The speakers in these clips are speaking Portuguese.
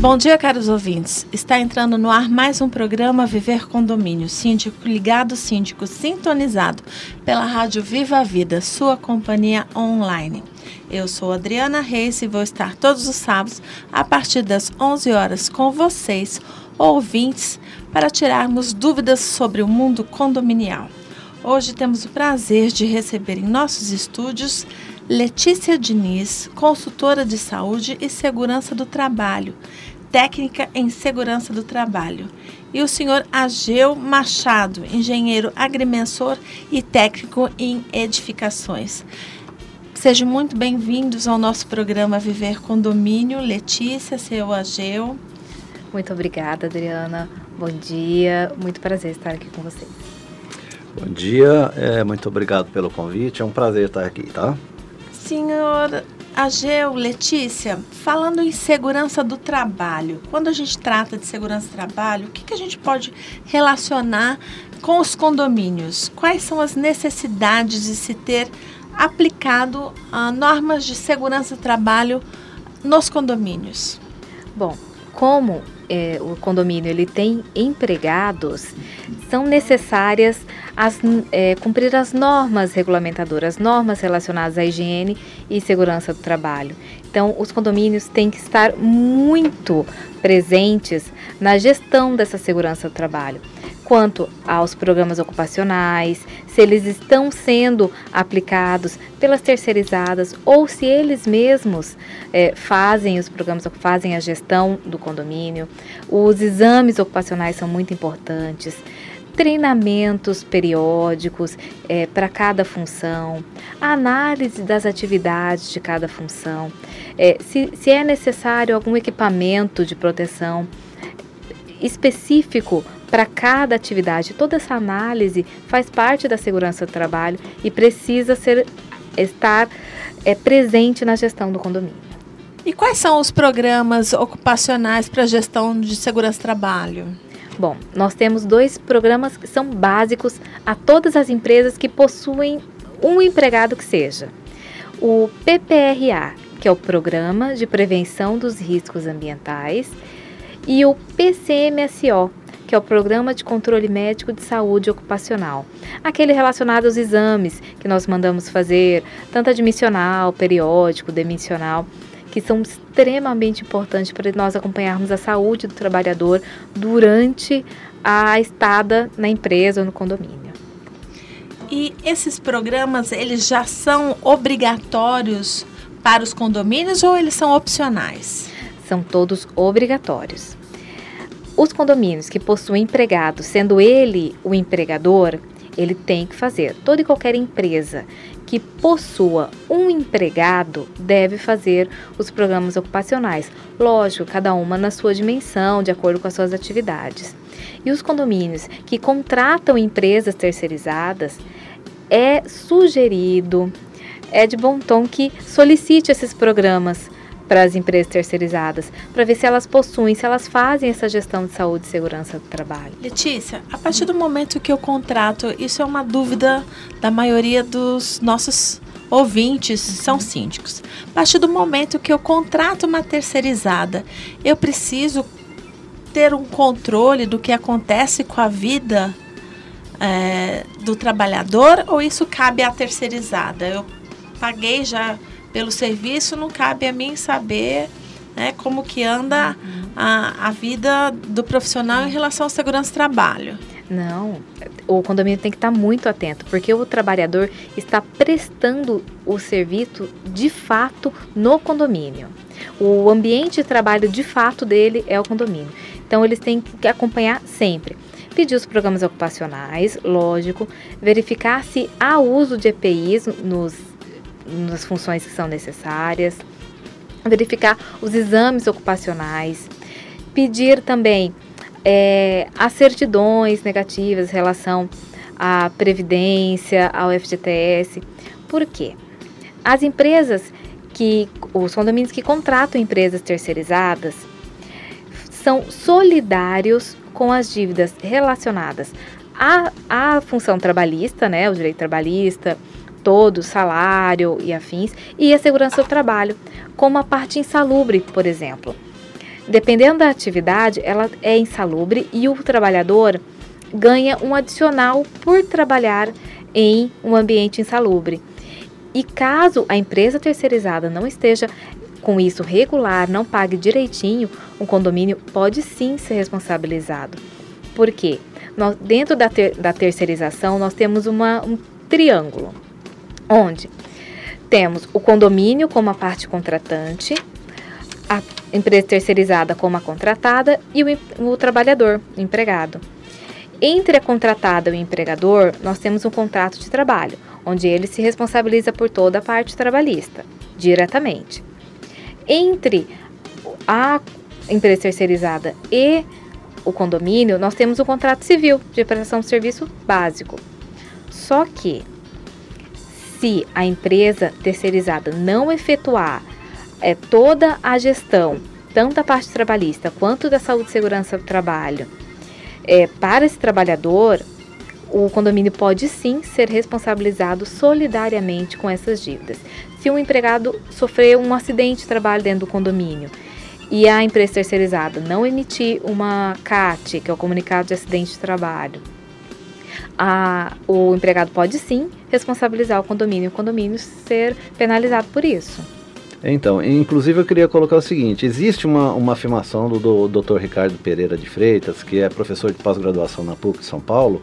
Bom dia, caros ouvintes. Está entrando no ar mais um programa Viver Condomínio, síndico ligado, síndico sintonizado pela Rádio Viva a Vida, sua companhia online. Eu sou Adriana Reis e vou estar todos os sábados a partir das 11 horas com vocês, ouvintes, para tirarmos dúvidas sobre o mundo condominial. Hoje temos o prazer de receber em nossos estúdios Letícia Diniz, consultora de saúde e segurança do trabalho, técnica em segurança do trabalho, e o senhor Ageu Machado, engenheiro agrimensor e técnico em edificações. Sejam muito bem-vindos ao nosso programa Viver Condomínio. Letícia, seu Ageu. Muito obrigada, Adriana. Bom dia, muito prazer estar aqui com vocês. Bom dia, é, muito obrigado pelo convite, é um prazer estar aqui, tá? Senhor Ageu, Letícia, falando em segurança do trabalho, quando a gente trata de segurança do trabalho, o que, que a gente pode relacionar com os condomínios? Quais são as necessidades de se ter aplicado uh, normas de segurança do trabalho nos condomínios? Bom, como é, o condomínio ele tem empregados, são necessárias as, é, cumprir as normas regulamentadoras, normas relacionadas à higiene e segurança do trabalho. Então, os condomínios têm que estar muito presentes na gestão dessa segurança do trabalho quanto aos programas ocupacionais, se eles estão sendo aplicados pelas terceirizadas ou se eles mesmos é, fazem os programas, fazem a gestão do condomínio. Os exames ocupacionais são muito importantes treinamentos periódicos é, para cada função, análise das atividades de cada função, é, se, se é necessário algum equipamento de proteção específico para cada atividade. Toda essa análise faz parte da segurança do trabalho e precisa ser estar é, presente na gestão do condomínio. E quais são os programas ocupacionais para gestão de segurança do trabalho? Bom, nós temos dois programas que são básicos a todas as empresas que possuem um empregado que seja. O PPRA, que é o Programa de Prevenção dos Riscos Ambientais, e o PCMSO, que é o Programa de Controle Médico de Saúde Ocupacional. Aquele relacionado aos exames que nós mandamos fazer, tanto admissional, periódico, demissional, que são extremamente importantes para nós acompanharmos a saúde do trabalhador durante a estada na empresa ou no condomínio. E esses programas, eles já são obrigatórios para os condomínios ou eles são opcionais? São todos obrigatórios. Os condomínios que possuem empregado, sendo ele o empregador, ele tem que fazer. Toda e qualquer empresa que possua um empregado deve fazer os programas ocupacionais. Lógico, cada uma na sua dimensão, de acordo com as suas atividades. E os condomínios que contratam empresas terceirizadas, é sugerido, é de bom tom que solicite esses programas para as empresas terceirizadas, para ver se elas possuem, se elas fazem essa gestão de saúde e segurança do trabalho. Letícia, a partir do momento que eu contrato, isso é uma dúvida da maioria dos nossos ouvintes, são síndicos. A partir do momento que eu contrato uma terceirizada, eu preciso ter um controle do que acontece com a vida é, do trabalhador ou isso cabe à terceirizada? Eu paguei já pelo serviço, não cabe a mim saber né, como que anda a, a vida do profissional em relação à segurança do trabalho. Não, o condomínio tem que estar muito atento, porque o trabalhador está prestando o serviço de fato no condomínio. O ambiente de trabalho de fato dele é o condomínio. Então eles têm que acompanhar sempre. Pedir os programas ocupacionais, lógico, verificar se há uso de EPIs nos, nas funções que são necessárias, verificar os exames ocupacionais, pedir também é, as certidões negativas em relação à Previdência, ao FGTS. Por quê? As empresas que, os condomínios que contratam empresas terceirizadas, são solidários com as dívidas relacionadas à, à função trabalhista, né, o direito trabalhista, todo, salário e afins, e a segurança do trabalho, como a parte insalubre, por exemplo. Dependendo da atividade, ela é insalubre e o trabalhador ganha um adicional por trabalhar em um ambiente insalubre. E caso a empresa terceirizada não esteja com isso regular, não pague direitinho, um condomínio pode sim ser responsabilizado. Por quê? Nós, dentro da, ter, da terceirização, nós temos uma, um triângulo, onde temos o condomínio como a parte contratante, a empresa terceirizada como a contratada e o, o trabalhador, o empregado. Entre a contratada e o empregador, nós temos um contrato de trabalho, onde ele se responsabiliza por toda a parte trabalhista, diretamente. Entre a empresa terceirizada e o condomínio, nós temos o contrato civil de prestação de serviço básico. Só que, se a empresa terceirizada não efetuar é, toda a gestão, tanto da parte trabalhista quanto da saúde e segurança do trabalho, é, para esse trabalhador, o condomínio pode sim ser responsabilizado solidariamente com essas dívidas. Se um empregado sofrer um acidente de trabalho dentro do condomínio e a empresa terceirizada não emitir uma CAT, que é o comunicado de acidente de trabalho, a, o empregado pode sim responsabilizar o condomínio e o condomínio ser penalizado por isso. Então, inclusive eu queria colocar o seguinte: existe uma, uma afirmação do, do Dr. Ricardo Pereira de Freitas, que é professor de pós-graduação na PUC de São Paulo,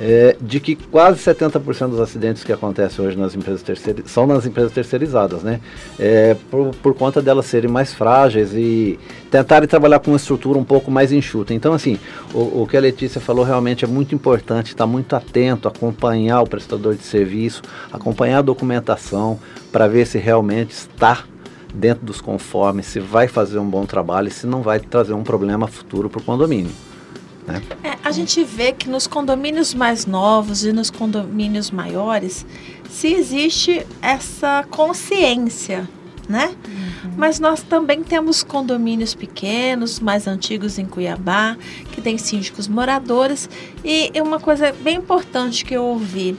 é, de que quase 70% dos acidentes que acontecem hoje nas empresas terceirizadas são nas empresas terceirizadas, né? É, por, por conta delas serem mais frágeis e tentarem trabalhar com uma estrutura um pouco mais enxuta. Então, assim, o, o que a Letícia falou realmente é muito importante, estar tá muito atento, acompanhar o prestador de serviço, acompanhar a documentação para ver se realmente está dentro dos conformes, se vai fazer um bom trabalho e se não vai trazer um problema futuro para o condomínio. Né? É, a gente vê que nos condomínios mais novos e nos condomínios maiores, se existe essa consciência, né? Uhum. Mas nós também temos condomínios pequenos, mais antigos em Cuiabá, que tem síndicos moradores. E uma coisa bem importante que eu ouvi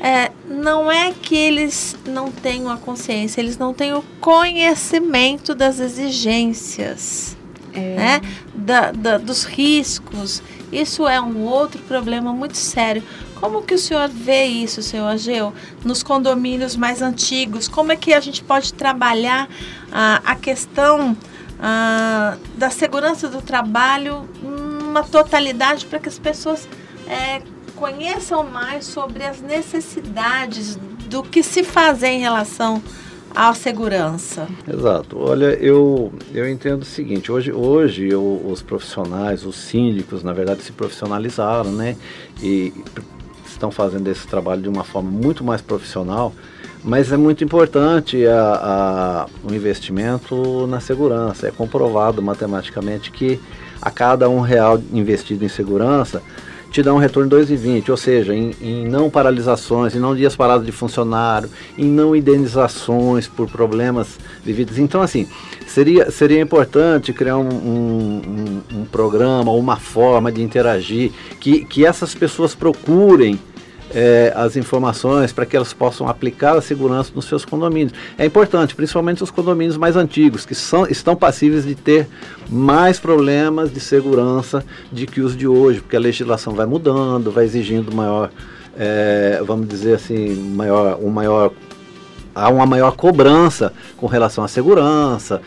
é, não é que eles não tenham a consciência, eles não têm o conhecimento das exigências é. né? Da, da, dos riscos. Isso é um outro problema muito sério. Como que o senhor vê isso, senhor Ageu, nos condomínios mais antigos? Como é que a gente pode trabalhar ah, a questão ah, da segurança do trabalho numa totalidade para que as pessoas é, conheçam mais sobre as necessidades do que se fazer em relação à segurança. Exato. Olha, eu, eu entendo o seguinte, hoje, hoje eu, os profissionais, os síndicos, na verdade, se profissionalizaram, né? E estão fazendo esse trabalho de uma forma muito mais profissional, mas é muito importante a, a, o investimento na segurança. É comprovado matematicamente que a cada um real investido em segurança, te dá um retorno 2,20, ou seja, em, em, não paralisações, em não dias parados de funcionário, em não indenizações por problemas devidos. Então, assim, seria, seria importante criar um, um, um, um programa, uma forma de interagir, que, que essas pessoas procurem é, as informações para que elas possam aplicar a segurança nos seus condomínios. É importante, principalmente os condomínios mais antigos, que são, estão passíveis de ter mais problemas de segurança de que os de hoje, porque a legislação vai mudando, vai exigindo maior, é, vamos dizer assim, maior, um maior há uma maior cobrança com relação à segurança.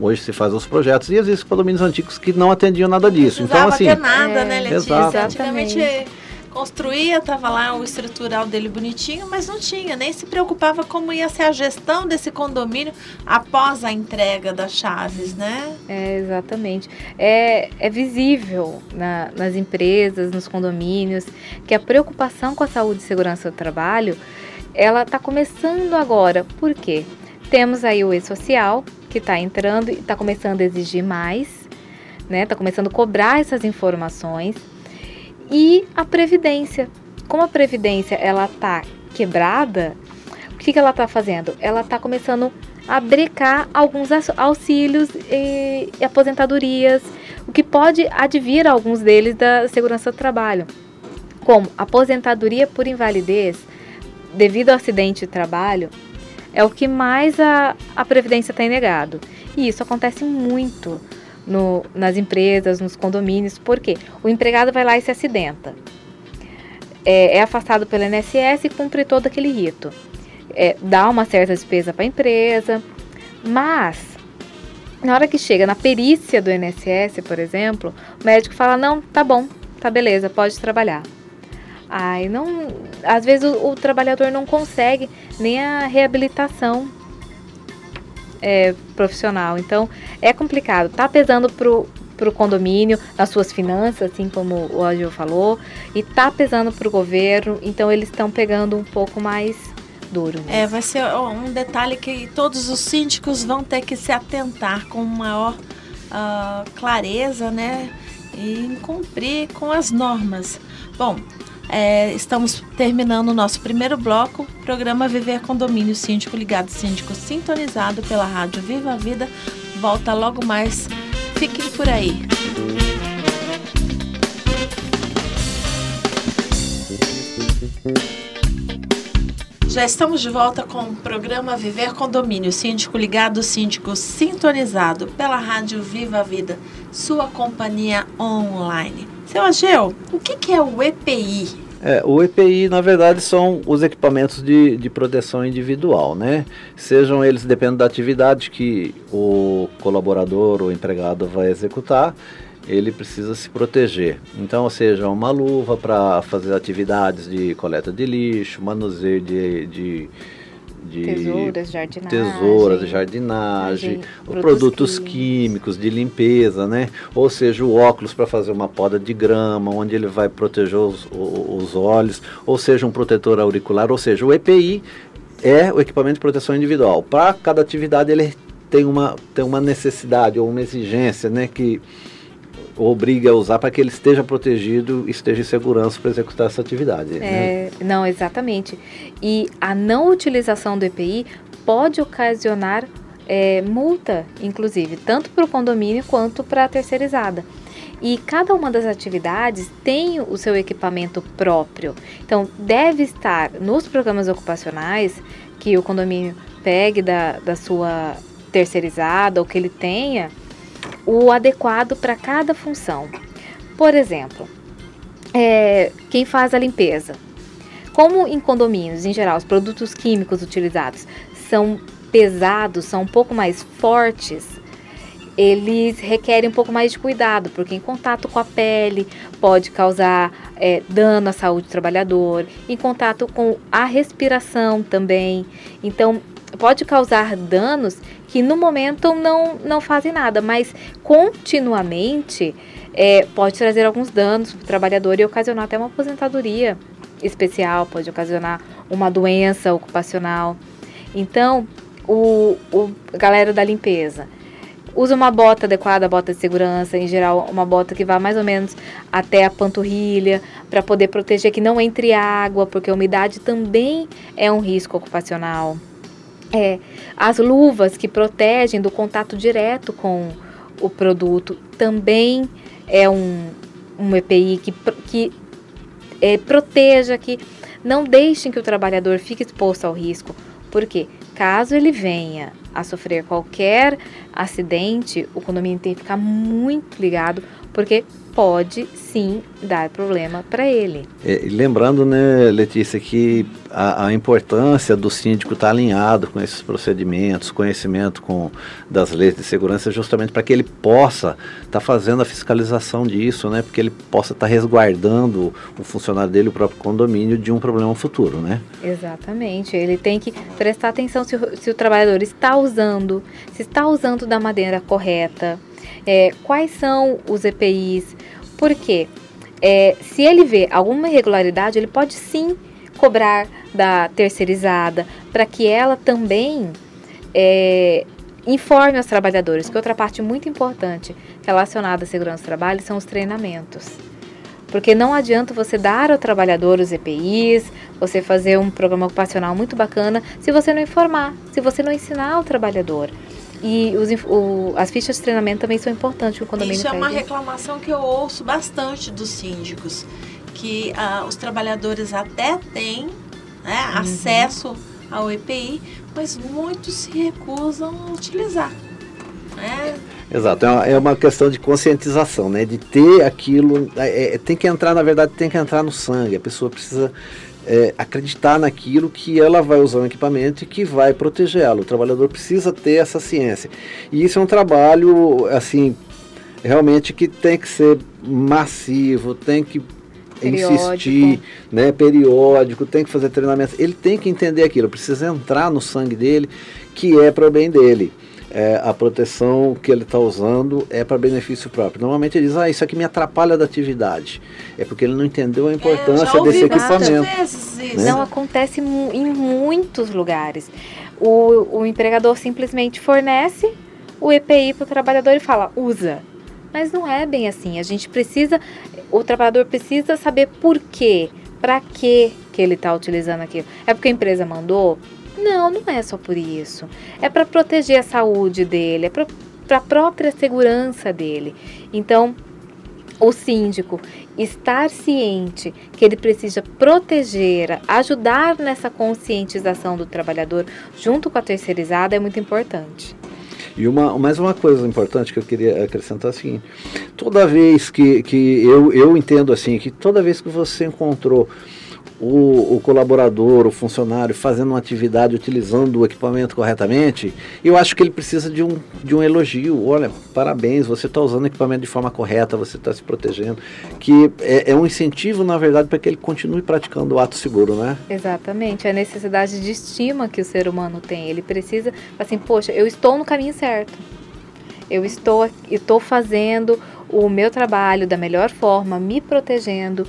Hoje se faz os projetos e existem condomínios antigos que não atendiam nada disso. Então, assim. Não nada, né, é, né, Letícia? Exato. Antigamente construía, tava lá o estrutural dele bonitinho, mas não tinha, nem se preocupava como ia ser a gestão desse condomínio após a entrega das chaves, né? É, exatamente. É, é visível na, nas empresas, nos condomínios, que a preocupação com a saúde e segurança do trabalho, ela está começando agora. Por quê? Temos aí o e-social, que está entrando e está começando a exigir mais, né? Está começando a cobrar essas informações e a previdência. Como a previdência ela tá quebrada, o que, que ela está fazendo? Ela está começando a brecar alguns auxílios e, e aposentadorias, o que pode advir alguns deles da segurança do trabalho, como aposentadoria por invalidez devido ao acidente de trabalho, é o que mais a, a Previdência tem negado. E isso acontece muito no, nas empresas, nos condomínios, porque o empregado vai lá e se acidenta. É, é afastado pelo INSS e cumpre todo aquele rito. É, dá uma certa despesa para a empresa, mas na hora que chega na perícia do INSS, por exemplo, o médico fala: não, tá bom, tá beleza, pode trabalhar. Aí não, às vezes o, o trabalhador não consegue nem a reabilitação é, profissional. Então é complicado. Tá pesando pro para o condomínio, nas suas finanças, assim como o Agil falou, e tá pesando para o governo, então eles estão pegando um pouco mais duro. Né? É, vai ser um detalhe que todos os síndicos vão ter que se atentar com maior uh, clareza, né? E cumprir com as normas. Bom, é, estamos terminando o nosso primeiro bloco, programa Viver Condomínio Síndico Ligado Síndico Sintonizado pela Rádio Viva a Vida. Volta logo mais. Fiquem por aí. Já estamos de volta com o programa Viver Condomínio, síndico ligado, síndico sintonizado pela Rádio Viva a Vida, sua companhia online. Seu Ageu, o que, que é o EPI? É, o EPI, na verdade, são os equipamentos de, de proteção individual, né? Sejam eles, dependendo da atividade que o colaborador ou empregado vai executar, ele precisa se proteger. Então, seja uma luva para fazer atividades de coleta de lixo, manuseio de, de de tesouras, jardinagem, tesouras, jardinagem produtos, produtos químicos. químicos. de limpeza, né? Ou seja, o óculos para fazer uma poda de grama, onde ele vai proteger os, os olhos, ou seja, um protetor auricular, ou seja, o EPI é o equipamento de proteção individual. Para cada atividade ele tem uma, tem uma necessidade ou uma exigência, né? Que obriga a usar para que ele esteja protegido esteja em segurança para executar essa atividade. Né? É, né? Não, exatamente. E a não utilização do EPI pode ocasionar é, multa, inclusive, tanto para o condomínio quanto para a terceirizada. E cada uma das atividades tem o seu equipamento próprio. Então, deve estar nos programas ocupacionais que o condomínio pegue da, da sua terceirizada ou que ele tenha o adequado para cada função. Por exemplo, é, quem faz a limpeza. Como em condomínios, em geral, os produtos químicos utilizados são pesados, são um pouco mais fortes, eles requerem um pouco mais de cuidado, porque em contato com a pele pode causar é, dano à saúde do trabalhador, em contato com a respiração também. Então, pode causar danos que no momento não, não fazem nada, mas continuamente é, pode trazer alguns danos para o trabalhador e ocasionar até uma aposentadoria especial, pode ocasionar uma doença ocupacional. Então, o, o galera da limpeza usa uma bota adequada, bota de segurança, em geral uma bota que vá mais ou menos até a panturrilha, para poder proteger que não entre água, porque a umidade também é um risco ocupacional. É, as luvas que protegem do contato direto com o produto também é um, um EPI que, que é, proteja, que não deixem que o trabalhador fique exposto ao risco. Porque caso ele venha a sofrer qualquer acidente, o condomínio tem que ficar muito ligado, porque pode sim dar problema para ele. É, lembrando, né, Letícia, que a, a importância do síndico estar tá alinhado com esses procedimentos, conhecimento com, das leis de segurança, justamente para que ele possa estar tá fazendo a fiscalização disso, né, porque ele possa estar tá resguardando o funcionário dele, o próprio condomínio, de um problema futuro, né? Exatamente. Ele tem que prestar atenção se o, se o trabalhador está usando, se está usando da maneira correta, é, quais são os EPIs, por quê? É, se ele vê alguma irregularidade, ele pode sim cobrar da terceirizada para que ela também é, informe aos trabalhadores. Que outra parte muito importante relacionada à segurança do trabalho são os treinamentos. Porque não adianta você dar ao trabalhador os EPIs, você fazer um programa ocupacional muito bacana, se você não informar, se você não ensinar o trabalhador. E os, o, as fichas de treinamento também são importantes. O condomínio Isso é uma reclamação que eu ouço bastante dos síndicos, que ah, os trabalhadores até têm né, uhum. acesso ao EPI, mas muitos se recusam a utilizar. Né? Exato, é uma, é uma, questão de conscientização, né? De ter aquilo, é, é, tem que entrar, na verdade, tem que entrar no sangue. A pessoa precisa é, acreditar naquilo que ela vai usar um equipamento e que vai protegê-la. O trabalhador precisa ter essa ciência. E isso é um trabalho, assim, realmente que tem que ser massivo, tem que periódico. insistir, né, periódico, tem que fazer treinamento. Ele tem que entender aquilo, precisa entrar no sangue dele, que é para o bem dele é, a proteção que ele está usando é para benefício próprio. Normalmente ele diz, ah, isso aqui me atrapalha da atividade. É porque ele não entendeu a é, importância é, desse equipamento. Né? Não acontece em muitos lugares. O, o empregador simplesmente fornece o EPI para o trabalhador e fala, usa. Mas não é bem assim. A gente precisa, o trabalhador precisa saber por quê, para que que ele está utilizando aquilo. É porque a empresa mandou? Não, não é só por isso. É para proteger a saúde dele, é para a própria segurança dele. Então, o síndico estar ciente que ele precisa proteger, ajudar nessa conscientização do trabalhador junto com a terceirizada é muito importante. E uma, mais uma coisa importante que eu queria acrescentar é seguinte: toda vez que, que eu, eu entendo assim, que toda vez que você encontrou o, o, colaborador, o funcionário fazendo uma atividade utilizando o equipamento corretamente, eu acho que ele precisa de um, de um elogio. Olha, parabéns, você está usando o equipamento de forma correta, você está se protegendo. Que é, é, um incentivo, na verdade, para que ele continue praticando o ato seguro, né? Exatamente. A necessidade de estima que o ser humano tem. Ele precisa, assim, poxa, eu estou no caminho certo. Eu estou, estou fazendo o meu trabalho da melhor forma, me protegendo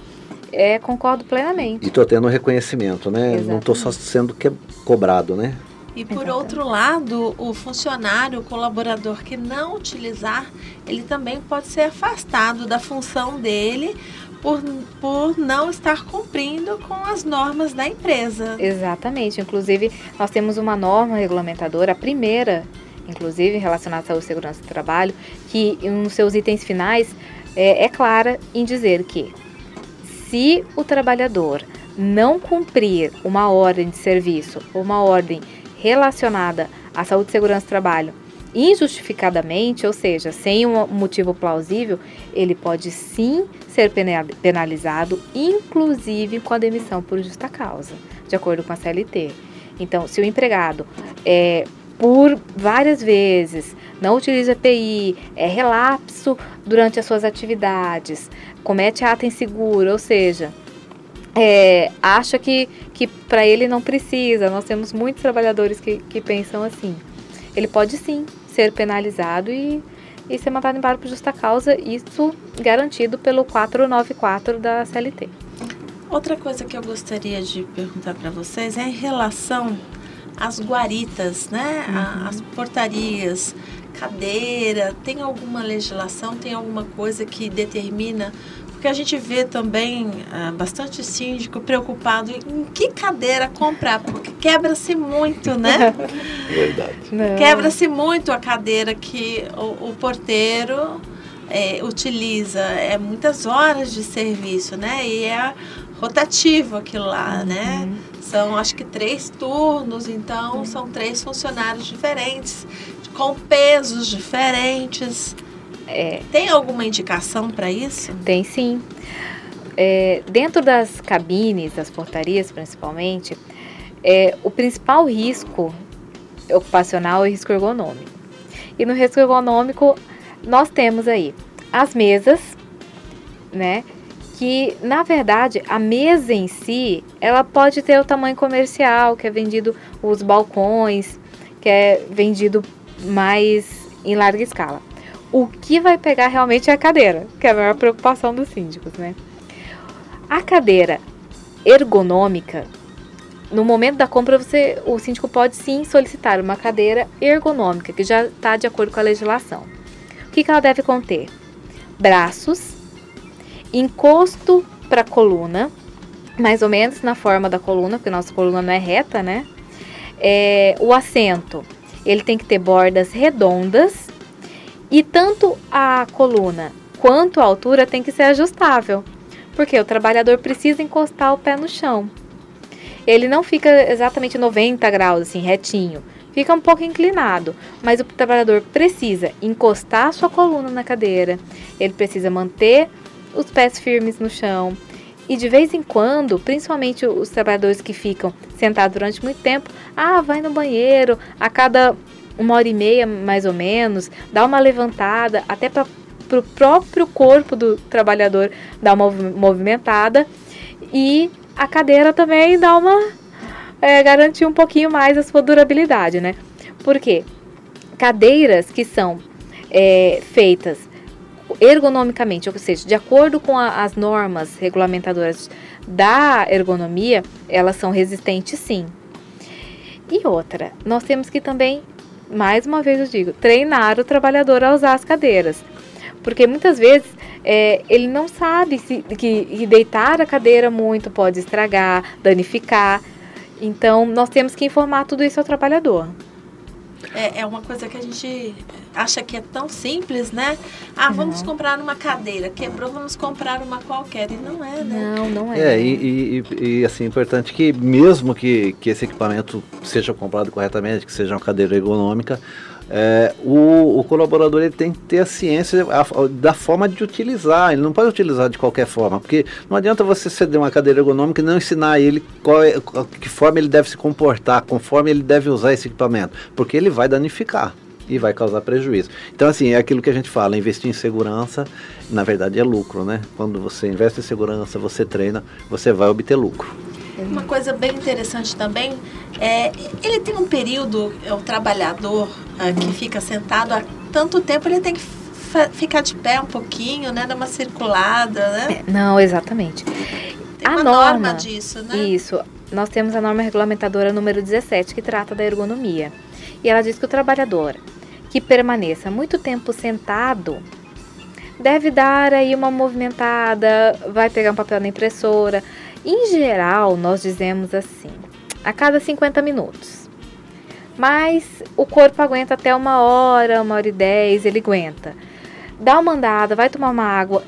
é, concordo plenamente. E estou tendo um reconhecimento, né? Exatamente. Não estou só sendo que, cobrado, né? E por Exatamente. outro lado, o funcionário, o colaborador que não utilizar, ele também pode ser afastado da função dele por, por não estar cumprindo com as normas da empresa. Exatamente. Inclusive, nós temos uma norma regulamentadora, a primeira, inclusive, relacionada à saúde e segurança do trabalho, que nos seus itens finais é, é clara em dizer que se o trabalhador não cumprir uma ordem de serviço ou uma ordem relacionada à saúde e segurança do trabalho injustificadamente, ou seja, sem um motivo plausível, ele pode sim ser penalizado, inclusive com a demissão por justa causa, de acordo com a CLT. Então, se o empregado é, por várias vezes não utiliza EPI, é relapso durante as suas atividades, comete ato inseguro, ou seja, é, acha que, que para ele não precisa. Nós temos muitos trabalhadores que, que pensam assim. Ele pode sim ser penalizado e, e ser mandado embora por justa causa, isso garantido pelo 494 da CLT. Outra coisa que eu gostaria de perguntar para vocês é em relação às guaritas, né? Uhum. As portarias, cadeira, tem alguma legislação, tem alguma coisa que determina porque a gente vê também ah, bastante síndico preocupado em que cadeira comprar, porque quebra-se muito, né? Verdade. Quebra-se muito a cadeira que o, o porteiro é, utiliza. É muitas horas de serviço, né? E é rotativo aquilo lá, né? uhum. né? São acho que três turnos, então uhum. são três funcionários diferentes, com pesos diferentes. É. Tem alguma indicação para isso? Tem sim. É, dentro das cabines, das portarias principalmente, é, o principal risco ocupacional é o risco ergonômico. E no risco ergonômico, nós temos aí as mesas, né? Que na verdade a mesa em si, ela pode ter o tamanho comercial, que é vendido os balcões, que é vendido mais em larga escala. O que vai pegar realmente é a cadeira, que é a maior preocupação dos síndicos, né? A cadeira ergonômica, no momento da compra, você, o síndico pode sim solicitar uma cadeira ergonômica, que já está de acordo com a legislação. O que, que ela deve conter? Braços, encosto para a coluna, mais ou menos na forma da coluna, porque nossa coluna não é reta, né? É, o assento, ele tem que ter bordas redondas e tanto a coluna quanto a altura tem que ser ajustável, porque o trabalhador precisa encostar o pé no chão. Ele não fica exatamente 90 graus assim, retinho, fica um pouco inclinado, mas o trabalhador precisa encostar sua coluna na cadeira, ele precisa manter os pés firmes no chão. E de vez em quando, principalmente os trabalhadores que ficam sentados durante muito tempo, ah, vai no banheiro a cada uma hora e meia mais ou menos, dá uma levantada, até para o próprio corpo do trabalhador dar uma movimentada. E a cadeira também dá uma é, garantir um pouquinho mais a sua durabilidade, né? Porque cadeiras que são é, feitas ergonomicamente, ou seja, de acordo com a, as normas regulamentadoras da ergonomia, elas são resistentes sim. E outra, nós temos que também, mais uma vez eu digo, treinar o trabalhador a usar as cadeiras. Porque muitas vezes é, ele não sabe se, que, que deitar a cadeira muito pode estragar, danificar. Então, nós temos que informar tudo isso ao trabalhador. É, é uma coisa que a gente acha que é tão simples, né? Ah, vamos comprar uma cadeira, quebrou, vamos comprar uma qualquer. E não é, né? Não, não é. É, e, e, e assim, importante que mesmo que, que esse equipamento seja comprado corretamente, que seja uma cadeira ergonômica, é, o, o, colaborador ele tem que ter a ciência a, a, da forma de utilizar, ele não pode utilizar de qualquer forma, porque não adianta você ceder uma cadeira ergonômica e não ensinar ele qual é, que forma ele deve se comportar, conforme ele deve usar esse equipamento, porque ele vai danificar e vai causar prejuízo. Então, assim, é aquilo que a gente fala, investir em segurança, na verdade é lucro, né? Quando você investe em segurança, você treina, você vai obter lucro. Uma coisa bem interessante também é ele tem um período, é o trabalhador é, que fica sentado há tanto tempo, ele tem que ficar de pé um pouquinho, né? Dar uma circulada, né? É, não, exatamente. Tem a uma norma, norma disso, né? Isso. Nós temos a norma regulamentadora número 17, que trata da ergonomia. E ela diz que o trabalhador que permaneça muito tempo sentado deve dar aí uma movimentada, vai pegar um papel na impressora, em geral, nós dizemos assim, a cada 50 minutos. Mas o corpo aguenta até uma hora, uma hora e dez, ele aguenta. Dá uma andada, vai tomar uma água,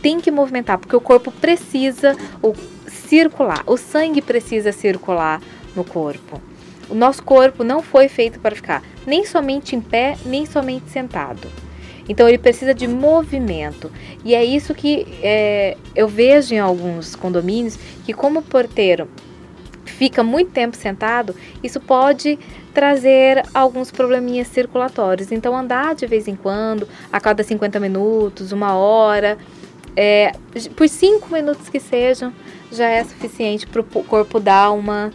tem que movimentar, porque o corpo precisa o, circular, o sangue precisa circular no corpo. O nosso corpo não foi feito para ficar nem somente em pé, nem somente sentado. Então ele precisa de movimento. E é isso que é, eu vejo em alguns condomínios que como o porteiro fica muito tempo sentado, isso pode trazer alguns probleminhas circulatórios. Então andar de vez em quando, a cada 50 minutos, uma hora, é, por 5 minutos que sejam, já é suficiente para o corpo dar uma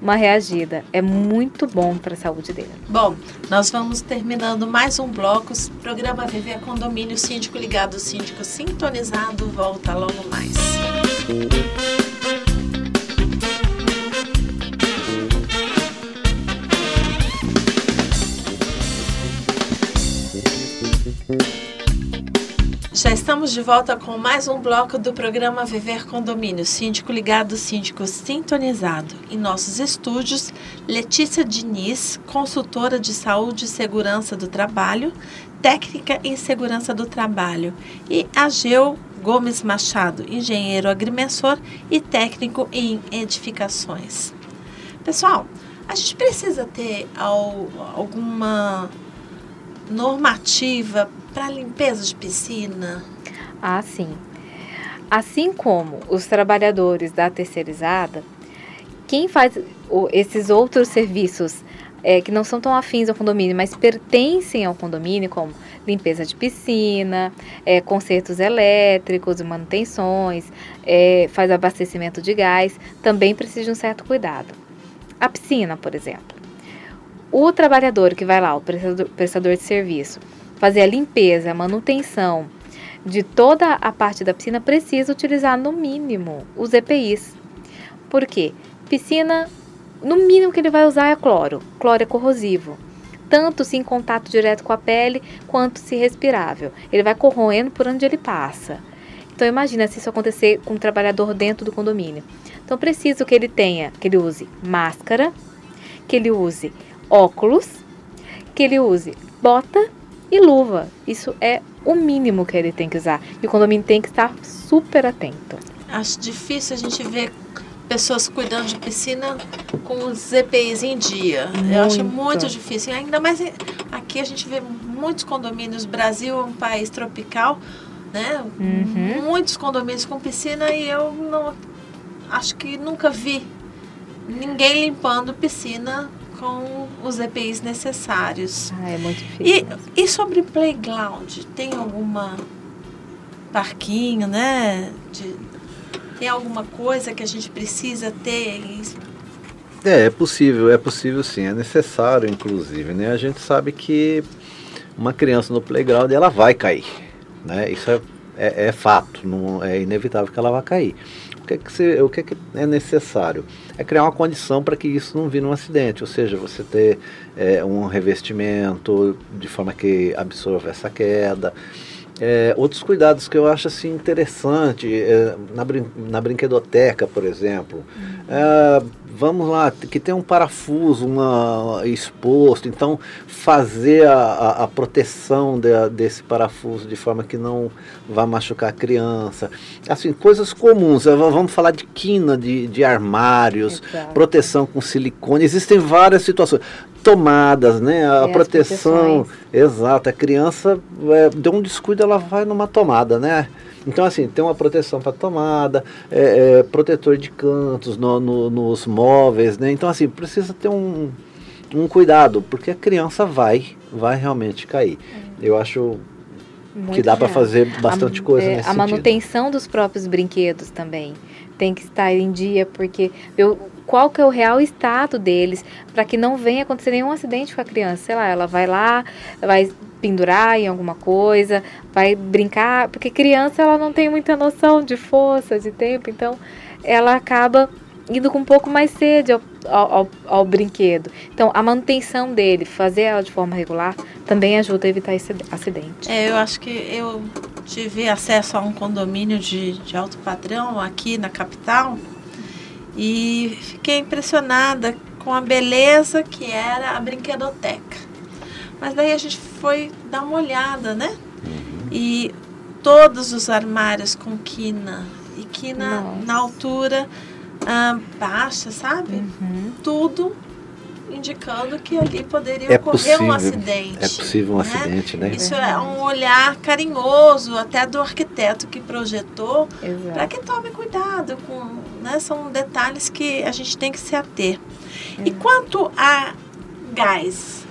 uma reagida. É muito bom para a saúde dele. Bom, nós vamos terminando mais um bloco. Programa Viver Condomínio Síndico Ligado, Síndico Sintonizado. Volta logo mais. Já estamos de volta com mais um bloco do programa Viver Condomínio, síndico ligado, síndico sintonizado. Em nossos estúdios, Letícia Diniz, consultora de saúde e segurança do trabalho, técnica em segurança do trabalho, e Ageu Gomes Machado, engenheiro agrimensor e técnico em edificações. Pessoal, a gente precisa ter alguma normativa para limpeza de piscina? Ah, sim. Assim como os trabalhadores da terceirizada, quem faz esses outros serviços é, que não são tão afins ao condomínio, mas pertencem ao condomínio, como limpeza de piscina, é, consertos elétricos manutenções, é, faz abastecimento de gás, também precisa de um certo cuidado. A piscina, por exemplo. O trabalhador que vai lá, o prestador, prestador de serviço, fazer a limpeza, a manutenção de toda a parte da piscina, precisa utilizar no mínimo os EPIs. Por quê? Piscina no mínimo que ele vai usar é cloro. Cloro é corrosivo. Tanto se em contato direto com a pele, quanto se respirável. Ele vai corroendo por onde ele passa. Então imagina se isso acontecer com um trabalhador dentro do condomínio. Então preciso que ele tenha, que ele use máscara, que ele use óculos, que ele use bota e luva. Isso é o mínimo que ele tem que usar. E o condomínio tem que estar super atento. Acho difícil a gente ver pessoas cuidando de piscina com os EPIs em dia. Muito. Eu acho muito difícil. Ainda mais aqui a gente vê muitos condomínios. Brasil é um país tropical, né? Uhum. Muitos condomínios com piscina e eu não acho que nunca vi ninguém limpando piscina com os EPIs necessários. Ah, é muito difícil. E, e sobre playground, tem alguma parquinho, né? De, tem alguma coisa que a gente precisa ter? É, é possível, é possível sim, é necessário inclusive, né? A gente sabe que uma criança no playground ela vai cair, né? Isso é, é, é fato, não é inevitável que ela vá cair. O que, é que, o que, é que é necessário? É criar uma condição para que isso não vire um acidente, ou seja, você ter é, um revestimento de forma que absorva essa queda. É, outros cuidados que eu acho assim interessante é, na, brin na brinquedoteca, por exemplo, uhum. é, vamos lá, que tem um parafuso uma, exposto, então fazer a, a, a proteção de, desse parafuso de forma que não vá machucar a criança. Assim, coisas comuns, vamos falar de quina de, de armários, Exato. proteção com silicone, existem várias situações tomadas, né? A proteção. Exato. A criança é, deu um descuido, ela vai numa tomada, né? Então, assim, tem uma proteção para tomada, é, é, protetor de cantos no, no, nos móveis, né? Então, assim, precisa ter um, um cuidado, porque a criança vai, vai realmente cair. É. Eu acho Muito que dá para fazer bastante a, coisa é, nesse A manutenção dos próprios brinquedos também tem que estar em dia, porque eu, qual que é o real estado deles, para que não venha acontecer nenhum acidente com a criança. Sei lá, ela vai lá, vai pendurar em alguma coisa, vai brincar, porque criança ela não tem muita noção de força, de tempo, então ela acaba indo com um pouco mais sede ao, ao, ao, brinquedo. Então, a manutenção dele, fazer ela de forma regular, também ajuda a evitar esse acidente. É, eu acho que eu tive acesso a um condomínio de, de alto padrão aqui na capital e fiquei impressionada com a beleza que era a brinquedoteca. Mas daí a gente foi dar uma olhada, né? Uhum. E todos os armários com quina e quina Nossa. na altura ah, baixa, sabe? Uhum. Tudo indicando que ali poderia é ocorrer possível, um acidente. É possível um né? acidente, né? Isso é um olhar carinhoso até do arquiteto que projetou para que tome cuidado com, né? São detalhes que a gente tem que se ater. E quanto a gás,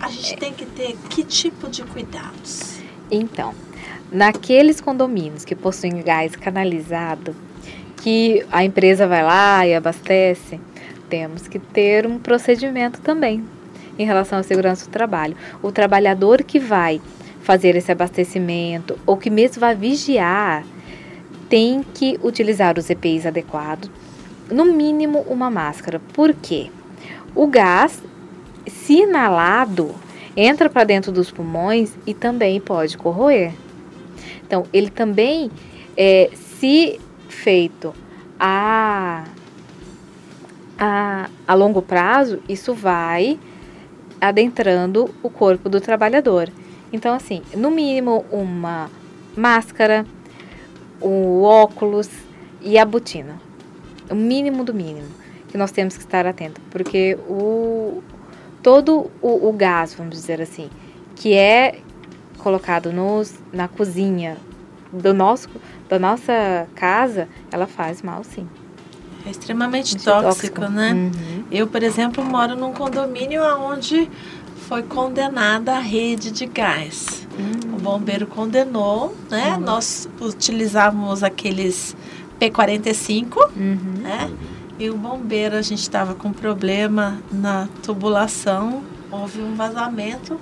a gente é. tem que ter que tipo de cuidados? Então, naqueles condomínios que possuem gás canalizado, que a empresa vai lá e abastece, temos que ter um procedimento também em relação à segurança do trabalho. O trabalhador que vai fazer esse abastecimento ou que mesmo vai vigiar tem que utilizar os EPIs adequados, no mínimo uma máscara. Por quê? O gás, se inalado, entra para dentro dos pulmões e também pode corroer. Então, ele também, é, se feito a a, a longo prazo, isso vai adentrando o corpo do trabalhador. Então, assim, no mínimo uma máscara, o óculos e a botina. O mínimo do mínimo que nós temos que estar atentos, porque o todo o, o gás, vamos dizer assim, que é colocado nos, na cozinha do nosso, da nossa casa, ela faz mal, sim. É extremamente tóxico, tóxico, né? Uhum. Eu, por exemplo, moro num condomínio onde foi condenada a rede de gás. Uhum. O bombeiro condenou, né? Uhum. Nós utilizávamos aqueles P45, uhum. né? E o bombeiro, a gente estava com problema na tubulação, houve um vazamento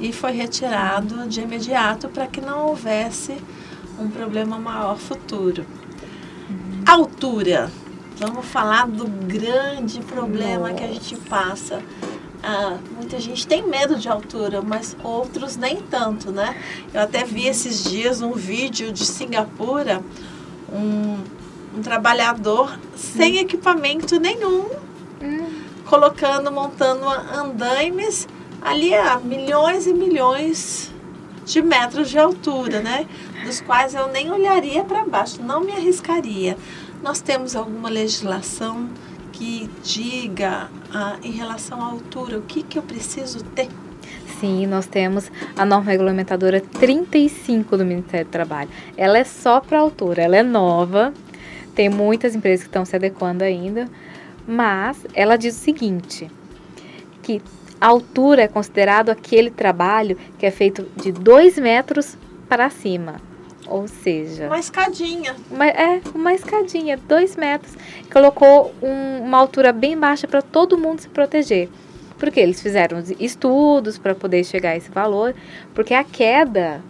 e foi retirado de imediato para que não houvesse um problema maior futuro. Uhum. Altura. Vamos falar do grande problema Nossa. que a gente passa. Ah, muita gente tem medo de altura, mas outros nem tanto, né? Eu até vi esses dias um vídeo de Singapura, um, um trabalhador sem hum. equipamento nenhum, hum. colocando, montando andaimes ali a milhões e milhões de metros de altura, né? Dos quais eu nem olharia para baixo, não me arriscaria. Nós temos alguma legislação que diga ah, em relação à altura o que, que eu preciso ter? Sim, nós temos a norma regulamentadora 35 do Ministério do Trabalho. Ela é só para altura, ela é nova, tem muitas empresas que estão se adequando ainda, mas ela diz o seguinte, que a altura é considerado aquele trabalho que é feito de 2 metros para cima. Ou seja. Uma escadinha. Uma, é, uma escadinha, 2 metros. Colocou um, uma altura bem baixa para todo mundo se proteger. Porque eles fizeram estudos para poder chegar a esse valor. Porque a queda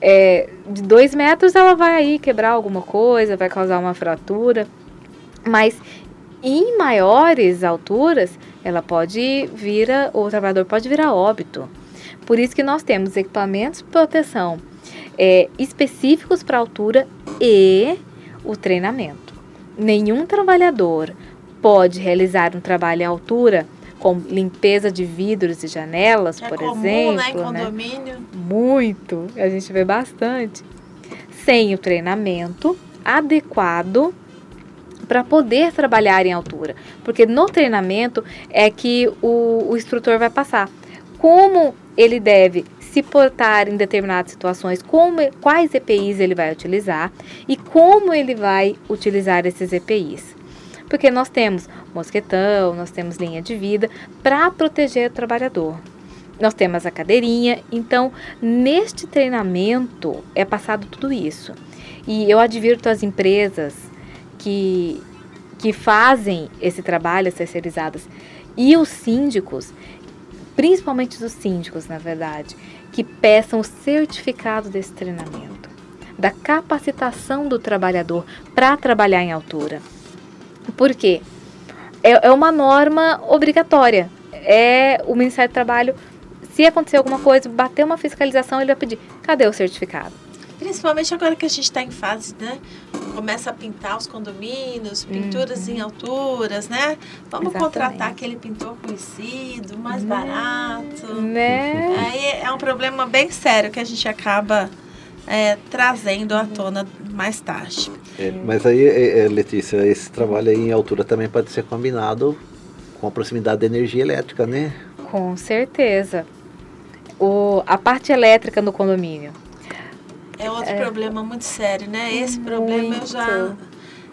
é, de 2 metros ela vai aí quebrar alguma coisa, vai causar uma fratura. Mas em maiores alturas, ela pode vir, a, o trabalhador pode vir a óbito. Por isso que nós temos equipamentos de proteção é, específicos para altura e o treinamento. Nenhum trabalhador pode realizar um trabalho à altura, como limpeza de vidros e janelas, é por comum, exemplo. Né, em condomínio. Né? Muito, a gente vê bastante. Sem o treinamento adequado para poder trabalhar em altura. Porque no treinamento é que o, o instrutor vai passar como ele deve se portar em determinadas situações, como, quais EPIs ele vai utilizar e como ele vai utilizar esses EPIs. Porque nós temos mosquetão, nós temos linha de vida para proteger o trabalhador. Nós temos a cadeirinha, então neste treinamento é passado tudo isso. E eu advirto as empresas que, que fazem esse trabalho, as terceirizadas, e os síndicos, principalmente os síndicos, na verdade, que peçam o certificado desse treinamento, da capacitação do trabalhador para trabalhar em altura. Por quê? É, é uma norma obrigatória. É o Ministério do Trabalho, se acontecer alguma coisa, bater uma fiscalização, ele vai pedir: cadê o certificado? Principalmente agora que a gente está em fase, né? Começa a pintar os condomínios, pinturas uhum. em alturas, né? Vamos Exatamente. contratar aquele pintor conhecido, mais né? barato. Né? Aí é um problema bem sério que a gente acaba é, trazendo à tona mais tarde. É, mas aí, é, é, Letícia, esse trabalho aí em altura também pode ser combinado com a proximidade da energia elétrica, né? Com certeza. O, a parte elétrica no condomínio é outro é. problema muito sério, né? Esse muito. problema eu já.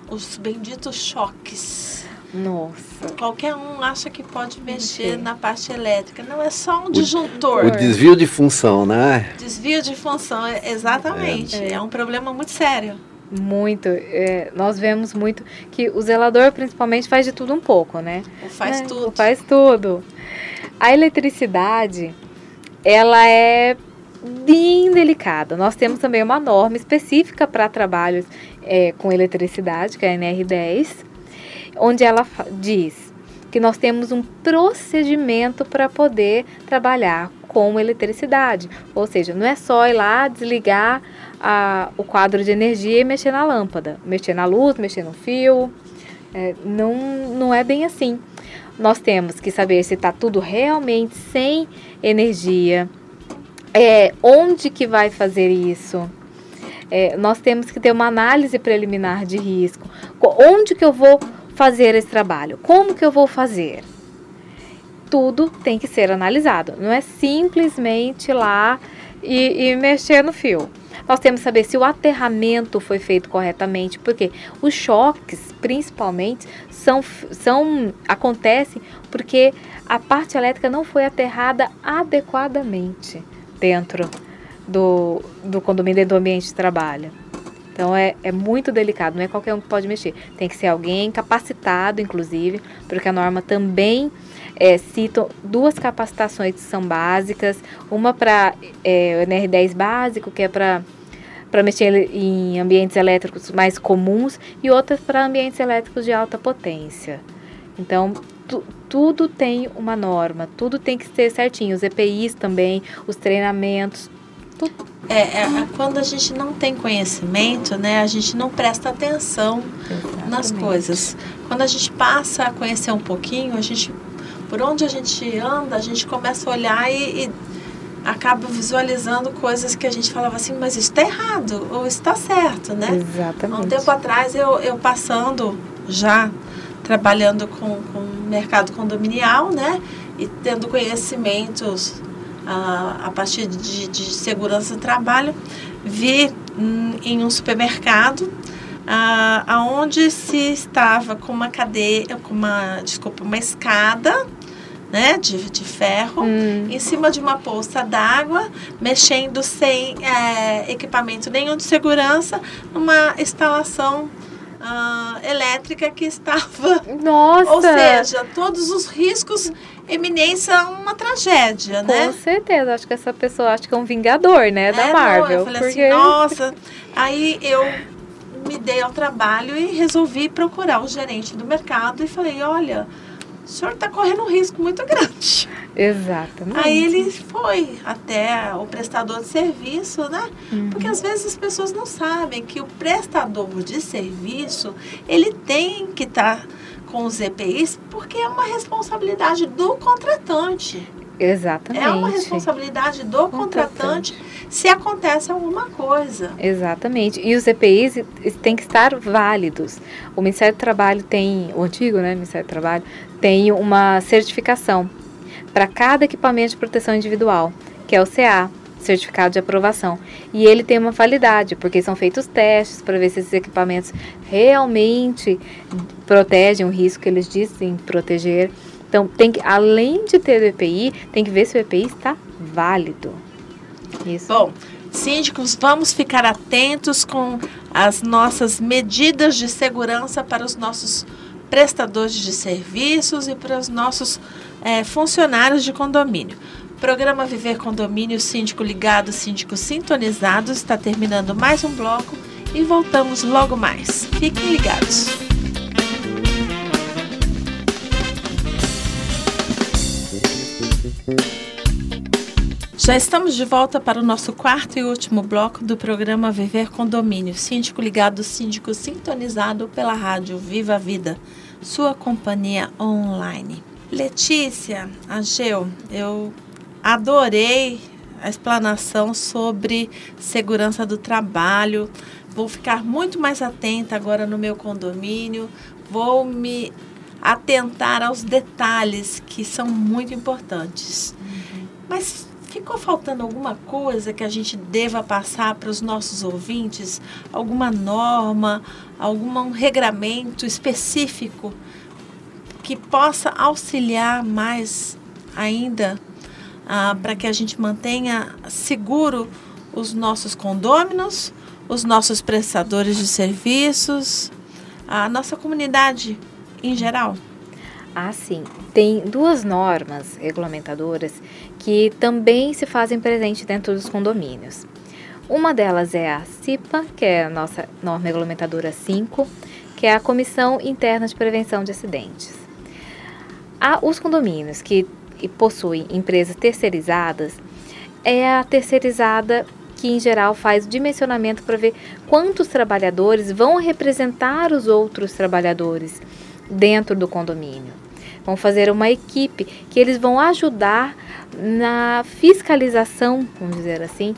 Os benditos choques. Nossa. Qualquer um acha que pode mexer na parte elétrica. Não é só um disjuntor. O desvio de função, né? Desvio de função, é, exatamente. É, é um problema muito sério. Muito. É, nós vemos muito que o zelador, principalmente, faz de tudo um pouco, né? O faz é, tudo. O faz tudo. A eletricidade, ela é bem delicada. Nós temos também uma norma específica para trabalhos é, com eletricidade, que é a NR10, onde ela diz que nós temos um procedimento para poder trabalhar com eletricidade. Ou seja, não é só ir lá desligar a, o quadro de energia e mexer na lâmpada, mexer na luz, mexer no fio. É, não, não é bem assim. Nós temos que saber se está tudo realmente sem energia, é, onde que vai fazer isso? É, nós temos que ter uma análise preliminar de risco. Onde que eu vou fazer esse trabalho? Como que eu vou fazer? tudo tem que ser analisado. Não é simplesmente lá e, e mexer no fio. Nós temos que saber se o aterramento foi feito corretamente, porque os choques, principalmente, são, são acontecem porque a parte elétrica não foi aterrada adequadamente dentro do, do condomínio, do ambiente de trabalho. Então é, é muito delicado, não é qualquer um que pode mexer. Tem que ser alguém capacitado, inclusive, porque a norma também é, cita duas capacitações que são básicas, uma para é, o NR10 básico, que é para para mexer em ambientes elétricos mais comuns e outra para ambientes elétricos de alta potência. Então, tu, tudo tem uma norma, tudo tem que ser certinho, os EPIs também, os treinamentos, tudo. É, é, quando a gente não tem conhecimento, né, a gente não presta atenção Exatamente. nas coisas. Quando a gente passa a conhecer um pouquinho, a gente, por onde a gente anda, a gente começa a olhar e, e acaba visualizando coisas que a gente falava assim, mas isso está errado ou está certo, né? Exatamente. Há um tempo atrás eu, eu passando já trabalhando com, com mercado condominial, né? E tendo conhecimentos a, a partir de, de segurança do trabalho, vi hum, em um supermercado aonde se estava com uma cadeia, com uma, desculpa, uma escada, né, de, de ferro, hum. em cima de uma poça d'água, mexendo sem é, equipamento nenhum de segurança, numa instalação uh, elétrica que estava. Nossa! Ou seja, todos os riscos eminência uma tragédia, Com né? Com certeza, acho que essa pessoa acho que é um vingador, né, da é, Marvel. Não, eu falei assim, porque... assim, nossa. Aí eu me dei ao trabalho e resolvi procurar o gerente do mercado e falei, olha, o senhor está correndo um risco muito grande. Exatamente. Aí ele foi até o prestador de serviço, né? Uhum. Porque às vezes as pessoas não sabem que o prestador de serviço, ele tem que estar tá com os EPIs porque é uma responsabilidade do contratante. Exatamente. É uma responsabilidade do contratante, contratante se acontece alguma coisa. Exatamente. E os EPIs têm que estar válidos. O Ministério do Trabalho tem, o antigo, né, Ministério do Trabalho, tem uma certificação para cada equipamento de proteção individual, que é o CA, certificado de aprovação. E ele tem uma validade, porque são feitos testes para ver se esses equipamentos realmente protegem o risco que eles dizem proteger. Então, tem que, além de ter o EPI, tem que ver se o EPI está válido. Isso. Bom, síndicos, vamos ficar atentos com as nossas medidas de segurança para os nossos prestadores de serviços e para os nossos é, funcionários de condomínio. Programa Viver Condomínio Síndico Ligado, Síndico Sintonizado está terminando mais um bloco e voltamos logo mais. Fiquem ligados. Já estamos de volta para o nosso quarto e último bloco do programa Viver Condomínio, síndico ligado, síndico sintonizado pela rádio Viva a Vida, sua companhia online. Letícia, Ageu, eu adorei a explanação sobre segurança do trabalho. Vou ficar muito mais atenta agora no meu condomínio. Vou me atentar aos detalhes que são muito importantes. Uhum. Mas Ficou faltando alguma coisa que a gente deva passar para os nossos ouvintes? Alguma norma, algum regramento específico que possa auxiliar mais ainda ah, para que a gente mantenha seguro os nossos condôminos, os nossos prestadores de serviços, a nossa comunidade em geral? Ah, sim. Tem duas normas regulamentadoras que também se fazem presente dentro dos condomínios. Uma delas é a CIPA, que é a nossa norma regulamentadora 5, que é a Comissão Interna de Prevenção de Acidentes. Há os condomínios que possuem empresas terceirizadas, é a terceirizada que em geral faz o dimensionamento para ver quantos trabalhadores vão representar os outros trabalhadores dentro do condomínio vão fazer uma equipe que eles vão ajudar na fiscalização, vamos dizer assim,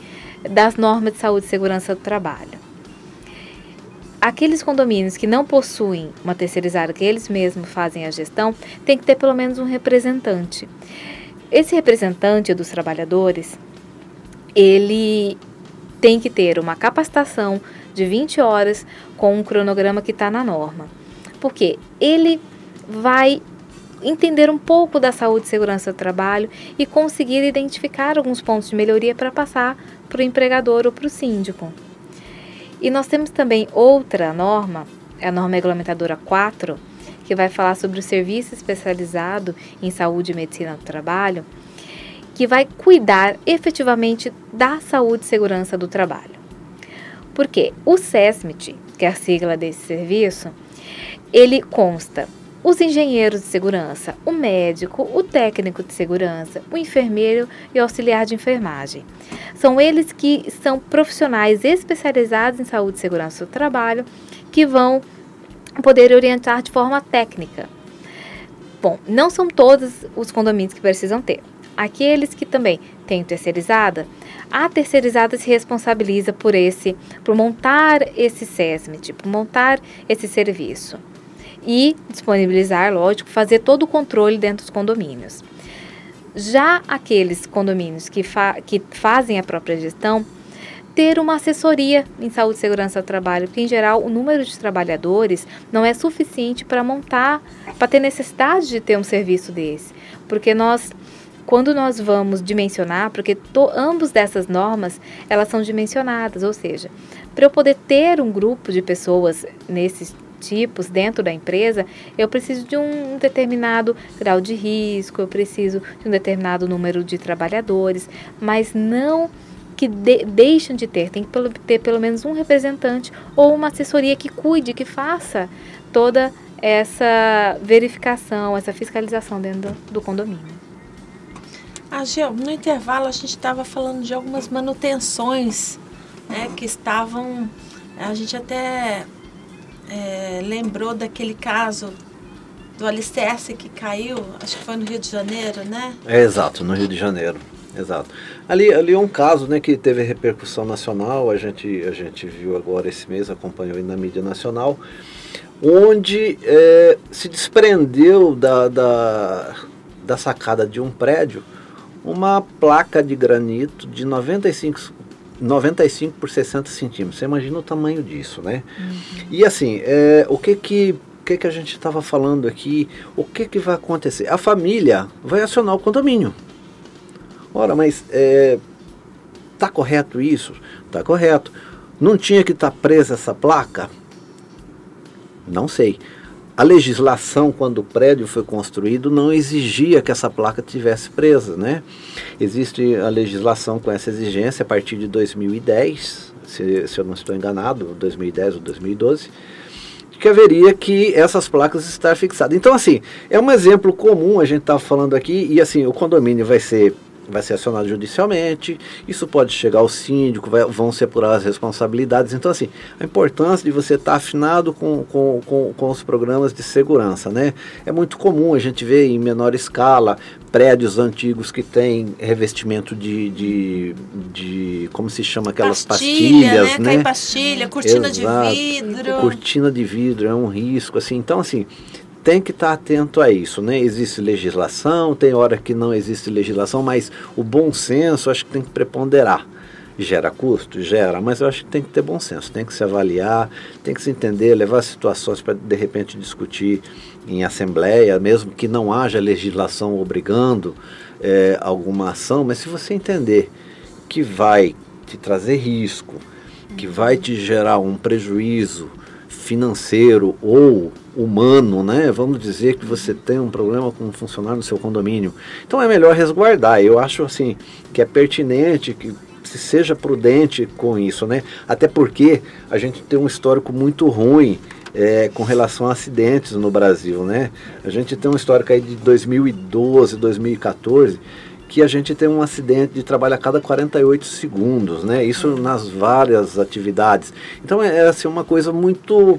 das normas de saúde e segurança do trabalho. aqueles condomínios que não possuem uma terceirizada, que eles mesmos fazem a gestão, tem que ter pelo menos um representante. Esse representante dos trabalhadores, ele tem que ter uma capacitação de 20 horas com um cronograma que está na norma. Porque ele vai entender um pouco da saúde e segurança do trabalho e conseguir identificar alguns pontos de melhoria para passar para o empregador ou para o síndico. E nós temos também outra norma, a norma regulamentadora 4, que vai falar sobre o serviço especializado em saúde e medicina do trabalho, que vai cuidar efetivamente da saúde e segurança do trabalho. Porque o SESMIT, que é a sigla desse serviço, ele consta os engenheiros de segurança, o médico, o técnico de segurança, o enfermeiro e o auxiliar de enfermagem. São eles que são profissionais especializados em saúde e segurança do trabalho que vão poder orientar de forma técnica. Bom, não são todos os condomínios que precisam ter. Aqueles que também têm terceirizada, a terceirizada se responsabiliza por esse, por montar esse SESMIT, por montar esse serviço e disponibilizar, lógico, fazer todo o controle dentro dos condomínios. Já aqueles condomínios que, fa que fazem a própria gestão, ter uma assessoria em saúde e segurança do trabalho, porque em geral o número de trabalhadores não é suficiente para montar, para ter necessidade de ter um serviço desse. Porque nós, quando nós vamos dimensionar, porque to, ambos dessas normas, elas são dimensionadas, ou seja, para eu poder ter um grupo de pessoas nesses tipos dentro da empresa, eu preciso de um determinado grau de risco, eu preciso de um determinado número de trabalhadores, mas não que de, deixam de ter, tem que ter pelo menos um representante ou uma assessoria que cuide, que faça toda essa verificação, essa fiscalização dentro do, do condomínio. Ah, Gil, no intervalo a gente estava falando de algumas manutenções né, que estavam. A gente até é, lembrou daquele caso do alicerce que caiu, acho que foi no Rio de Janeiro, né? É, exato, no Rio de Janeiro. Exato. Ali, ali é um caso né, que teve repercussão nacional, a gente, a gente viu agora esse mês, acompanhou na mídia nacional, onde é, se desprendeu da, da, da sacada de um prédio uma placa de granito de 95 95 por 60 centímetros. Você imagina o tamanho disso, né? Uhum. E assim, é, o que que o que, que a gente estava falando aqui? O que, que vai acontecer? A família vai acionar o condomínio. Ora, mas é, tá correto isso? Tá correto. Não tinha que estar tá presa essa placa? Não sei. A legislação, quando o prédio foi construído, não exigia que essa placa tivesse presa, né? Existe a legislação com essa exigência a partir de 2010, se, se eu não estou enganado, 2010 ou 2012, que haveria que essas placas estar fixadas. Então, assim, é um exemplo comum, a gente estava falando aqui, e assim, o condomínio vai ser vai ser acionado judicialmente, isso pode chegar ao síndico, vai, vão ser apuradas as responsabilidades. Então, assim, a importância de você estar tá afinado com, com, com, com, os programas de segurança, né? É muito comum a gente ver em menor escala prédios antigos que têm revestimento de, de, de como se chama aquelas pastilha, pastilhas, né? né? pastilha, cortina Exato. de vidro. Cortina de vidro é um risco, assim. Então, assim, tem que estar atento a isso, né? Existe legislação, tem hora que não existe legislação, mas o bom senso acho que tem que preponderar. Gera custo? Gera, mas eu acho que tem que ter bom senso, tem que se avaliar, tem que se entender, levar situações para de repente discutir em assembleia, mesmo que não haja legislação obrigando é, alguma ação, mas se você entender que vai te trazer risco, que vai te gerar um prejuízo financeiro ou humano, né? Vamos dizer que você tem um problema com um funcionário no seu condomínio. Então é melhor resguardar. Eu acho assim que é pertinente que se seja prudente com isso, né? Até porque a gente tem um histórico muito ruim é, com relação a acidentes no Brasil, né? A gente tem um histórico aí de 2012, 2014 que a gente tem um acidente de trabalho a cada 48 segundos, né? Isso nas várias atividades. Então é, é assim, uma coisa muito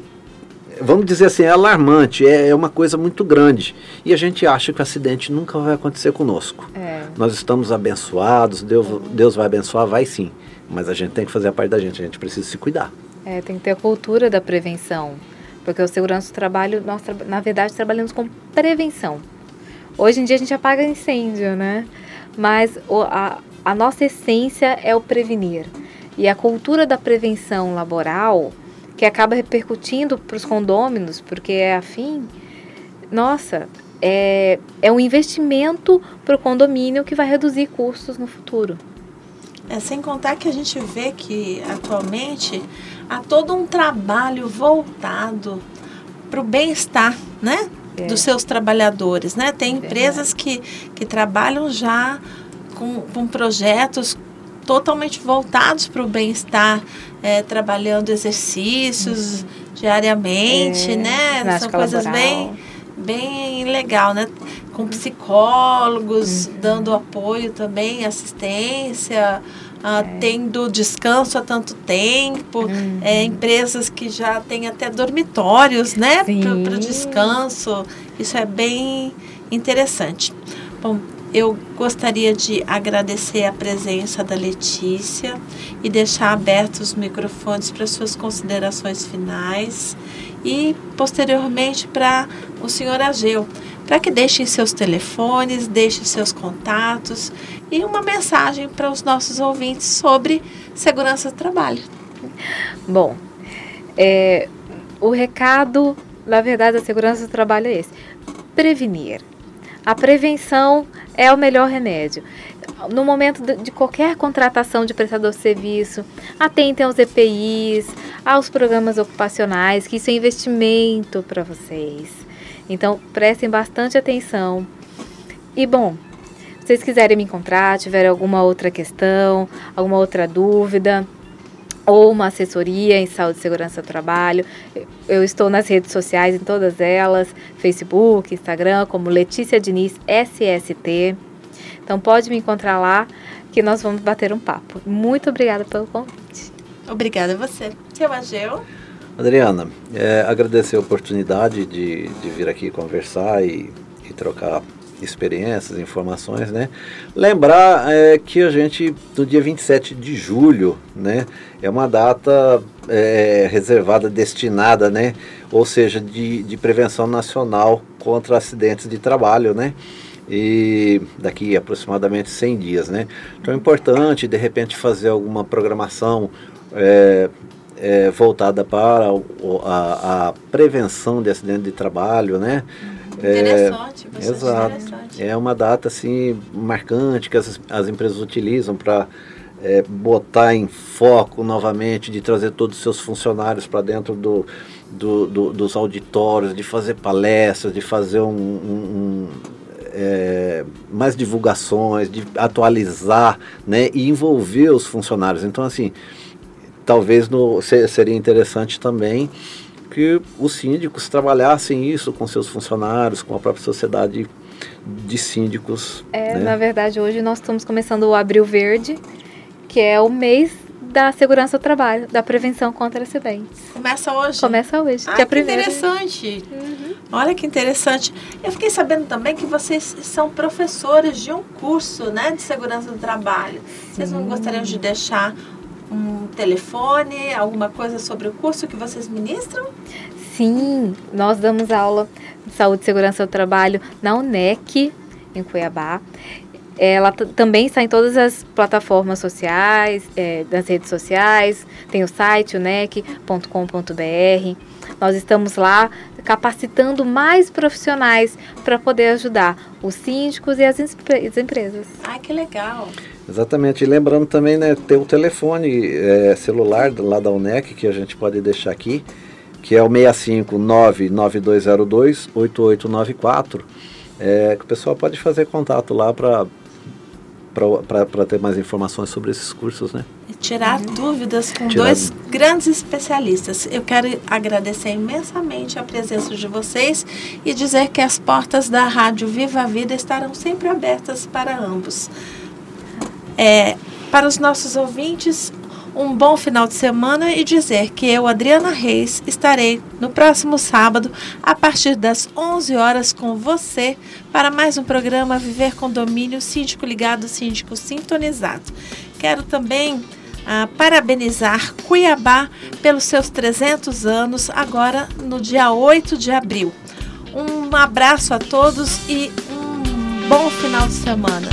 vamos dizer assim, é alarmante, é, é, uma coisa muito grande. E a gente acha que o acidente nunca vai acontecer conosco. É. Nós estamos abençoados, Deus, Deus vai abençoar, vai sim. Mas a gente tem que fazer a parte da gente, a gente precisa se cuidar. É, tem que ter a cultura da prevenção. Porque o segurança do trabalho, nós, na verdade, trabalhamos com prevenção. Hoje em dia a gente apaga incêndio, né? Mas a, a nossa essência é o prevenir. E a cultura da prevenção laboral, que acaba repercutindo para os condôminos, porque é afim, nossa, é, é um investimento para o condomínio que vai reduzir custos no futuro. É, sem contar que a gente vê que atualmente há todo um trabalho voltado para o bem-estar, né? É. Dos seus trabalhadores, né? Tem empresas que, que trabalham já com, com projetos totalmente voltados para o bem-estar, é, trabalhando exercícios uhum. diariamente, é, né? São coisas laboral. bem bem legal, né? Com psicólogos uhum. dando apoio também, assistência, ah, tendo descanso há tanto tempo, uhum. é, empresas que já têm até dormitórios, né? Para descanso. Isso é bem interessante. Bom, eu gostaria de agradecer a presença da Letícia e deixar abertos os microfones para suas considerações finais e posteriormente para o senhor Ageu, para que deixem seus telefones, deixem seus contatos e uma mensagem para os nossos ouvintes sobre segurança do trabalho. Bom, é, o recado, na verdade, da segurança do trabalho é esse: prevenir. A prevenção é o melhor remédio. No momento de qualquer contratação de prestador de serviço, atentem aos EPIs, aos programas ocupacionais, que isso é investimento para vocês. Então, prestem bastante atenção. E bom, se vocês quiserem me encontrar, tiverem alguma outra questão, alguma outra dúvida, ou uma assessoria em saúde e segurança do trabalho. Eu estou nas redes sociais, em todas elas, Facebook, Instagram, como Letícia Diniz SST. Então pode me encontrar lá que nós vamos bater um papo. Muito obrigada pelo convite. Obrigada a você. Seu Ageu. Adriana, é, agradecer a oportunidade de, de vir aqui conversar e, e trocar experiências, informações, né? Lembrar é, que a gente, no dia 27 de julho, né? É uma data é, reservada, destinada, né? Ou seja, de, de prevenção nacional contra acidentes de trabalho, né? e daqui aproximadamente 100 dias, né? Então é importante, de repente, fazer alguma programação é, é, voltada para a, a, prevenção de acidente de trabalho, né? Interessante, é, exato. Interessante. É uma data assim marcante que as, as empresas utilizam para é, botar em foco novamente, de trazer todos os seus funcionários para dentro do, do, do, dos auditórios, de fazer palestras, de fazer um, um, um é, mais divulgações, de atualizar né, e envolver os funcionários. Então, assim, talvez no, seria interessante também que os síndicos trabalhassem isso com seus funcionários, com a própria sociedade de síndicos. É, né? na verdade, hoje nós estamos começando o Abril Verde, que é o mês da segurança do trabalho, da prevenção contra acidentes. Começa hoje? Começa hoje. Ah, que primeiro. interessante. Uhum. Olha que interessante. Eu fiquei sabendo também que vocês são professores de um curso né, de segurança do trabalho. Vocês não gostariam de deixar um telefone, alguma coisa sobre o curso que vocês ministram? Sim, nós damos aula de saúde e segurança do trabalho na UNEC, em Cuiabá. Ela também está em todas as plataformas sociais, é, das redes sociais, tem o site unec.com.br. Nós estamos lá capacitando mais profissionais para poder ajudar os síndicos e as, as empresas. Ai, que legal! Exatamente. E lembrando também, né, ter o telefone é, celular lá da UNEC, que a gente pode deixar aqui, que é o 6599202 8894. É, que o pessoal pode fazer contato lá para para ter mais informações sobre esses cursos, né? Tirar uhum. dúvidas com tirar... dois grandes especialistas. Eu quero agradecer imensamente a presença de vocês e dizer que as portas da Rádio Viva a Vida estarão sempre abertas para ambos. É, para os nossos ouvintes, um bom final de semana e dizer que eu, Adriana Reis, estarei no próximo sábado, a partir das 11 horas, com você, para mais um programa Viver Condomínio Síndico Ligado, Síndico Sintonizado. Quero também parabenizar Cuiabá pelos seus 300 anos, agora no dia 8 de abril. Um abraço a todos e um bom final de semana.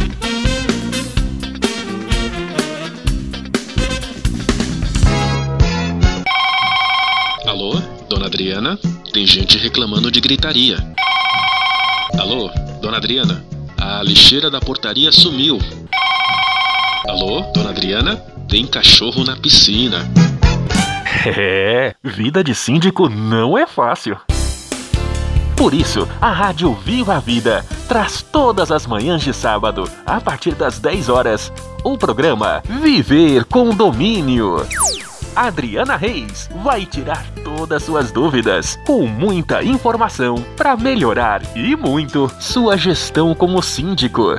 Alô, dona Adriana? Tem gente reclamando de gritaria. Alô, dona Adriana? A lixeira da portaria sumiu. Alô, dona Adriana? Tem cachorro na piscina. É, vida de síndico não é fácil. Por isso, a Rádio Viva a Vida traz todas as manhãs de sábado, a partir das 10 horas, o programa Viver com Domínio. Adriana Reis vai tirar todas suas dúvidas com muita informação para melhorar e muito sua gestão como síndico.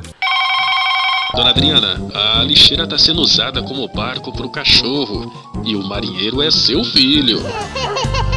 Dona Adriana, a lixeira está sendo usada como barco para o cachorro e o marinheiro é seu filho.